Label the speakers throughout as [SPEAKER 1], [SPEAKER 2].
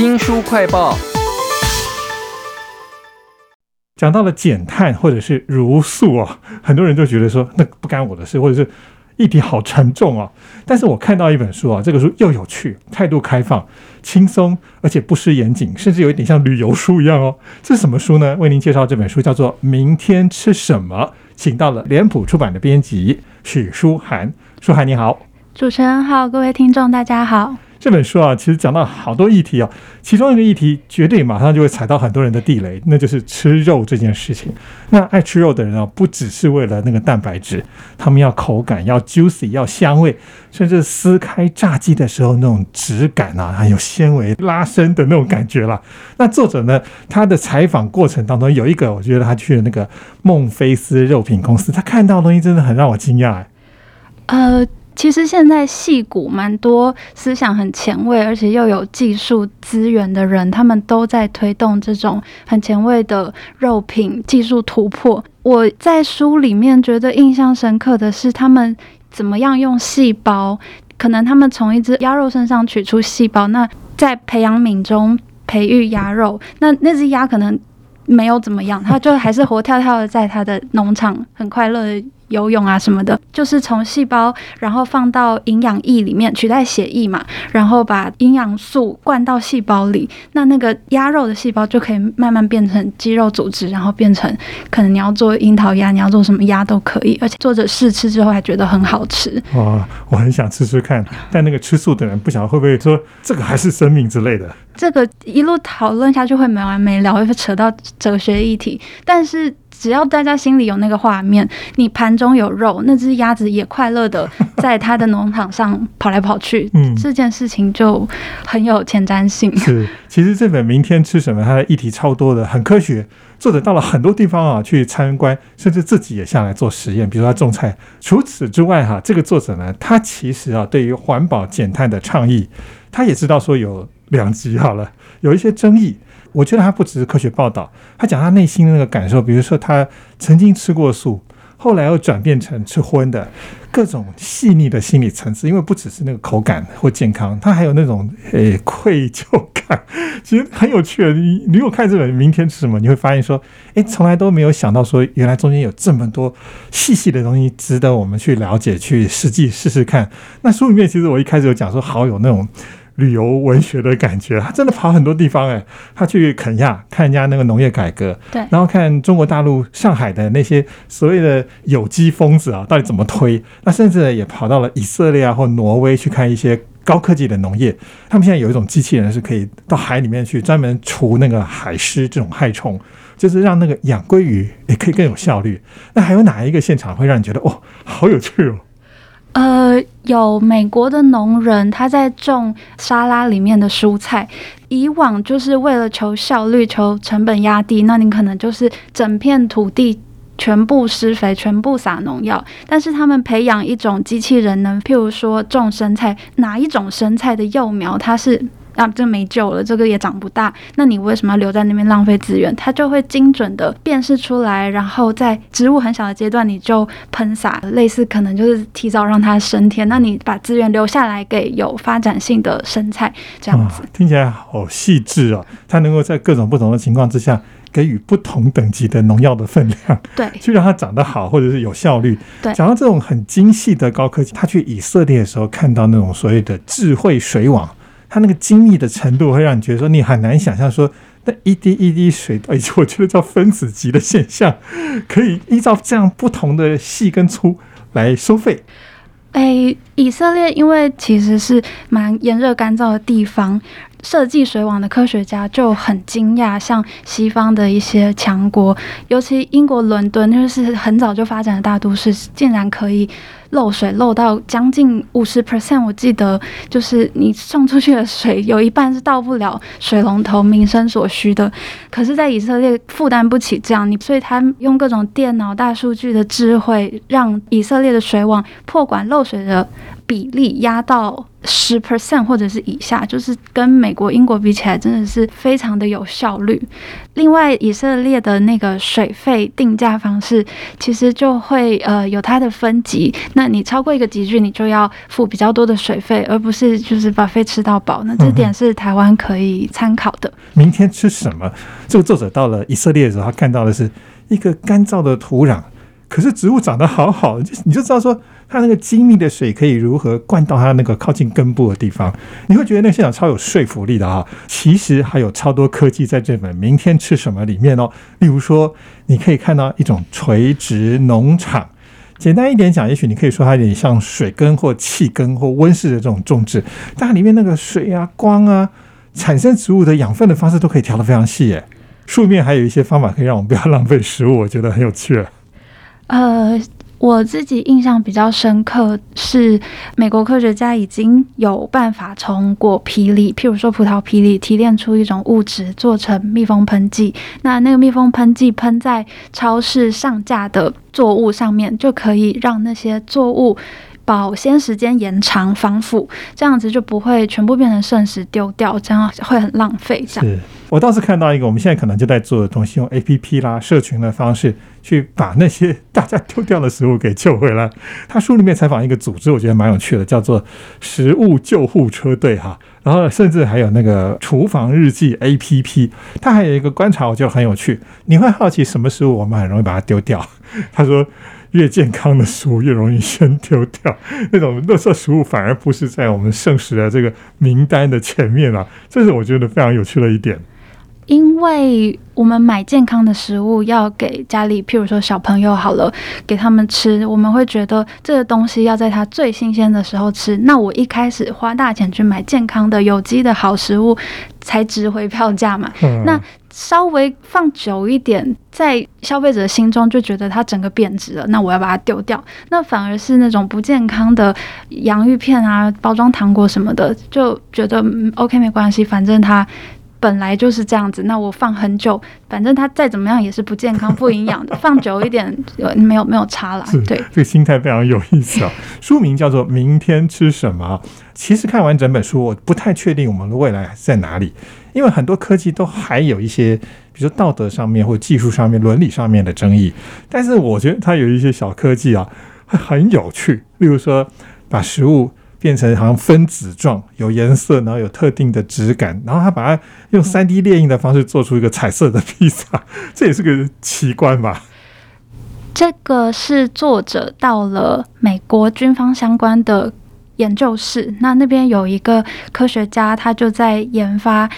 [SPEAKER 1] 新书快报。
[SPEAKER 2] 讲到了减碳或者是如素哦，很多人都觉得说那不干我的事，或者是议题好沉重哦。但是我看到一本书啊，这个书又有趣，态度开放、轻松，而且不失严谨，甚至有一点像旅游书一样哦。这是什么书呢？为您介绍这本书叫做《明天吃什么》，请到了脸谱出版的编辑许书涵。书涵你好，
[SPEAKER 3] 主持人好，各位听众大家好。
[SPEAKER 2] 这本书啊，其实讲到好多议题啊，其中一个议题绝对马上就会踩到很多人的地雷，那就是吃肉这件事情。那爱吃肉的人啊，不只是为了那个蛋白质，他们要口感，要 juicy，要香味，甚至撕开炸鸡的时候那种质感啊，还有纤维拉伸的那种感觉啦。那作者呢，他的采访过程当中有一个，我觉得他去了那个孟菲斯肉品公司，他看到的东西真的很让我惊讶。
[SPEAKER 3] 呃。其实现在戏骨蛮多思想很前卫，而且又有技术资源的人，他们都在推动这种很前卫的肉品技术突破。我在书里面觉得印象深刻的是，他们怎么样用细胞，可能他们从一只鸭肉身上取出细胞，那在培养皿中培育鸭肉，那那只鸭可能没有怎么样，它就还是活跳跳的在它的农场，很快乐。游泳啊什么的，就是从细胞，然后放到营养液里面取代血液嘛，然后把营养素灌到细胞里，那那个鸭肉的细胞就可以慢慢变成肌肉组织，然后变成可能你要做樱桃鸭，你要做什么鸭都可以，而且作者试吃之后还觉得很好吃。
[SPEAKER 2] 哇，我很想吃吃看，但那个吃素的人不晓得会不会说这个还是生命之类的。
[SPEAKER 3] 这个一路讨论下去会没完没了，会扯到哲学议题，但是。只要大家心里有那个画面，你盘中有肉，那只鸭子也快乐的 在它的农场上跑来跑去，嗯，这件事情就很有前瞻性。
[SPEAKER 2] 是，其实这本《明天吃什么》它的议题超多的，很科学。作者到了很多地方啊去参观，甚至自己也下来做实验，比如说种菜。除此之外，哈，这个作者呢，他其实啊对于环保减碳的倡议，他也知道说有两极好了，有一些争议。我觉得他不只是科学报道，他讲他内心的那个感受，比如说他曾经吃过素，后来又转变成吃荤的，各种细腻的心理层次。因为不只是那个口感或健康，他还有那种诶愧疚感，其实很有趣的。你如果看这本《明天吃什么》，你会发现说，诶，从来都没有想到说，原来中间有这么多细细的东西值得我们去了解、去实际试试看。那书里面其实我一开始有讲说，好有那种。旅游文学的感觉，他真的跑很多地方哎，他去肯亚看人家那个农业改革，
[SPEAKER 3] 对，
[SPEAKER 2] 然后看中国大陆上海的那些所谓的有机疯子啊，到底怎么推？那甚至也跑到了以色列啊或挪威去看一些高科技的农业，他们现在有一种机器人是可以到海里面去专门除那个海狮这种害虫，就是让那个养鲑鱼也可以更有效率。那还有哪一个现场会让你觉得哦，好有趣哦？
[SPEAKER 3] 呃，有美国的农人，他在种沙拉里面的蔬菜。以往就是为了求效率、求成本压低，那你可能就是整片土地全部施肥、全部撒农药。但是他们培养一种机器人呢，譬如说种生菜，哪一种生菜的幼苗它是。啊，这没救了，这个也长不大。那你为什么要留在那边浪费资源？它就会精准的辨识出来，然后在植物很小的阶段你就喷洒，类似可能就是提早让它升天。那你把资源留下来给有发展性的生菜，这样子
[SPEAKER 2] 听起来好细致哦。它能够在各种不同的情况之下给予不同等级的农药的分量，
[SPEAKER 3] 对，
[SPEAKER 2] 去让它长得好或者是有效率。
[SPEAKER 3] 对，
[SPEAKER 2] 讲到这种很精细的高科技，他去以色列的时候看到那种所谓的智慧水网。它那个精密的程度会让你觉得说，你很难想象说，那一滴一滴水，而且我觉得叫分子级的现象，可以依照这样不同的细跟粗来收费。
[SPEAKER 3] 哎，以色列因为其实是蛮炎热干燥的地方。设计水网的科学家就很惊讶，像西方的一些强国，尤其英国伦敦，就是很早就发展的大都市，竟然可以漏水漏到将近五十 percent。我记得，就是你送出去的水有一半是到不了水龙头，民生所需的。可是，在以色列负担不起这样，你所以他用各种电脑、大数据的智慧，让以色列的水网破管漏水的。比例压到十 percent 或者是以下，就是跟美国、英国比起来，真的是非常的有效率。另外，以色列的那个水费定价方式，其实就会呃有它的分级。那你超过一个级距，你就要付比较多的水费，而不是就是把费吃到饱。那这点是台湾可以参考的。
[SPEAKER 2] 明天吃什么？这个作者到了以色列的时候，他看到的是一个干燥的土壤，可是植物长得好好，就你就知道说。它那个精密的水可以如何灌到它那个靠近根部的地方？你会觉得那个现场超有说服力的啊！其实还有超多科技在这本《明天吃什么》里面哦。例如说，你可以看到一种垂直农场，简单一点讲，也许你可以说它有点像水耕或气耕或温室的这种种植，但它里面那个水啊、光啊，产生植物的养分的方式都可以调得非常细。诶，书面还有一些方法可以让我们不要浪费食物，我觉得很有趣。
[SPEAKER 3] 呃。我自己印象比较深刻是，美国科学家已经有办法从果皮里，譬如说葡萄皮里提炼出一种物质，做成密封喷剂。那那个密封喷剂喷在超市上架的作物上面，就可以让那些作物。保鲜时间延长，防腐，这样子就不会全部变成剩食丢掉，这样会很浪费。这样，
[SPEAKER 2] 是我倒是看到一个，我们现在可能就在做的东西，用 A P P 啦、社群的方式去把那些大家丢掉的食物给救回来。他书里面采访一个组织，我觉得蛮有趣的，叫做食物救护车队哈。然后甚至还有那个厨房日记 A P P，他还有一个观察，我觉得很有趣。你会好奇什么食物我们很容易把它丢掉？他说。越健康的食物越容易先丢掉，那种垃圾食物反而不是在我们剩食的这个名单的前面啊，这是我觉得非常有趣的一点。
[SPEAKER 3] 因为我们买健康的食物要给家里，譬如说小朋友好了，给他们吃，我们会觉得这个东西要在它最新鲜的时候吃。那我一开始花大钱去买健康的、有机的好食物，才值回票价嘛。那稍微放久一点，在消费者心中就觉得它整个贬值了，那我要把它丢掉。那反而是那种不健康的洋芋片啊、包装糖果什么的，就觉得 OK 没关系，反正它。本来就是这样子，那我放很久，反正它再怎么样也是不健康、不营养的，放久一点没有没有差了。对，
[SPEAKER 2] 这个心态非常有意思啊。书名叫做《明天吃什么》。其实看完整本书，我不太确定我们的未来在哪里，因为很多科技都还有一些，比如说道德上面或技术上面、伦理上面的争议。但是我觉得它有一些小科技啊，很有趣。例如说，把食物。变成好像分子状，有颜色，然后有特定的质感，然后他把它用三 D 列印的方式做出一个彩色的披萨，这也是个奇观吧？
[SPEAKER 3] 这个是作者到了美国军方相关的研究室，那那边有一个科学家，他就在研发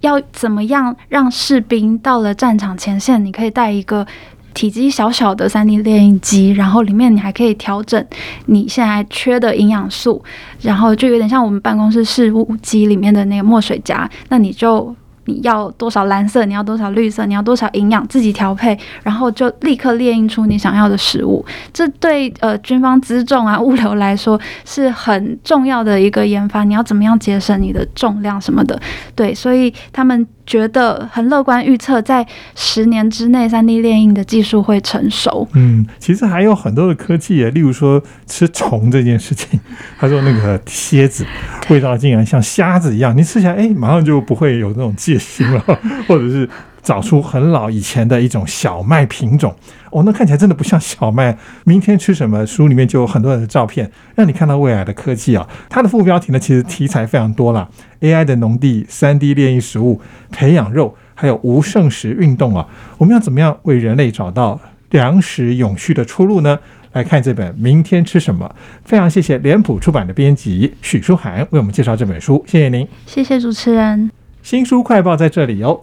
[SPEAKER 3] 要怎么样让士兵到了战场前线，你可以带一个。体积小小的三 D 列印机，然后里面你还可以调整你现在缺的营养素，然后就有点像我们办公室事务机里面的那个墨水夹，那你就。你要多少蓝色？你要多少绿色？你要多少营养？自己调配，然后就立刻列印出你想要的食物。这对呃军方辎重啊物流来说是很重要的一个研发。你要怎么样节省你的重量什么的？对，所以他们觉得很乐观预测，在十年之内，三 D 列印的技术会成熟。
[SPEAKER 2] 嗯，其实还有很多的科技，例如说吃虫这件事情。他说那个蝎子味道竟然像虾子一样，你吃起来哎，马上就不会有那种戒心了，或者是找出很老以前的一种小麦品种，哦，那看起来真的不像小麦。明天吃什么？书里面就有很多人的照片，让你看到未来的科技啊。它的副标题呢，其实题材非常多了：AI 的农地、三 D 炼狱食物、培养肉，还有无剩食运动啊。我们要怎么样为人类找到粮食永续的出路呢？来看这本《明天吃什么》，非常谢谢脸谱出版的编辑许书涵为我们介绍这本书，谢谢您，
[SPEAKER 3] 谢谢主持人。
[SPEAKER 2] 新书快报在这里哦，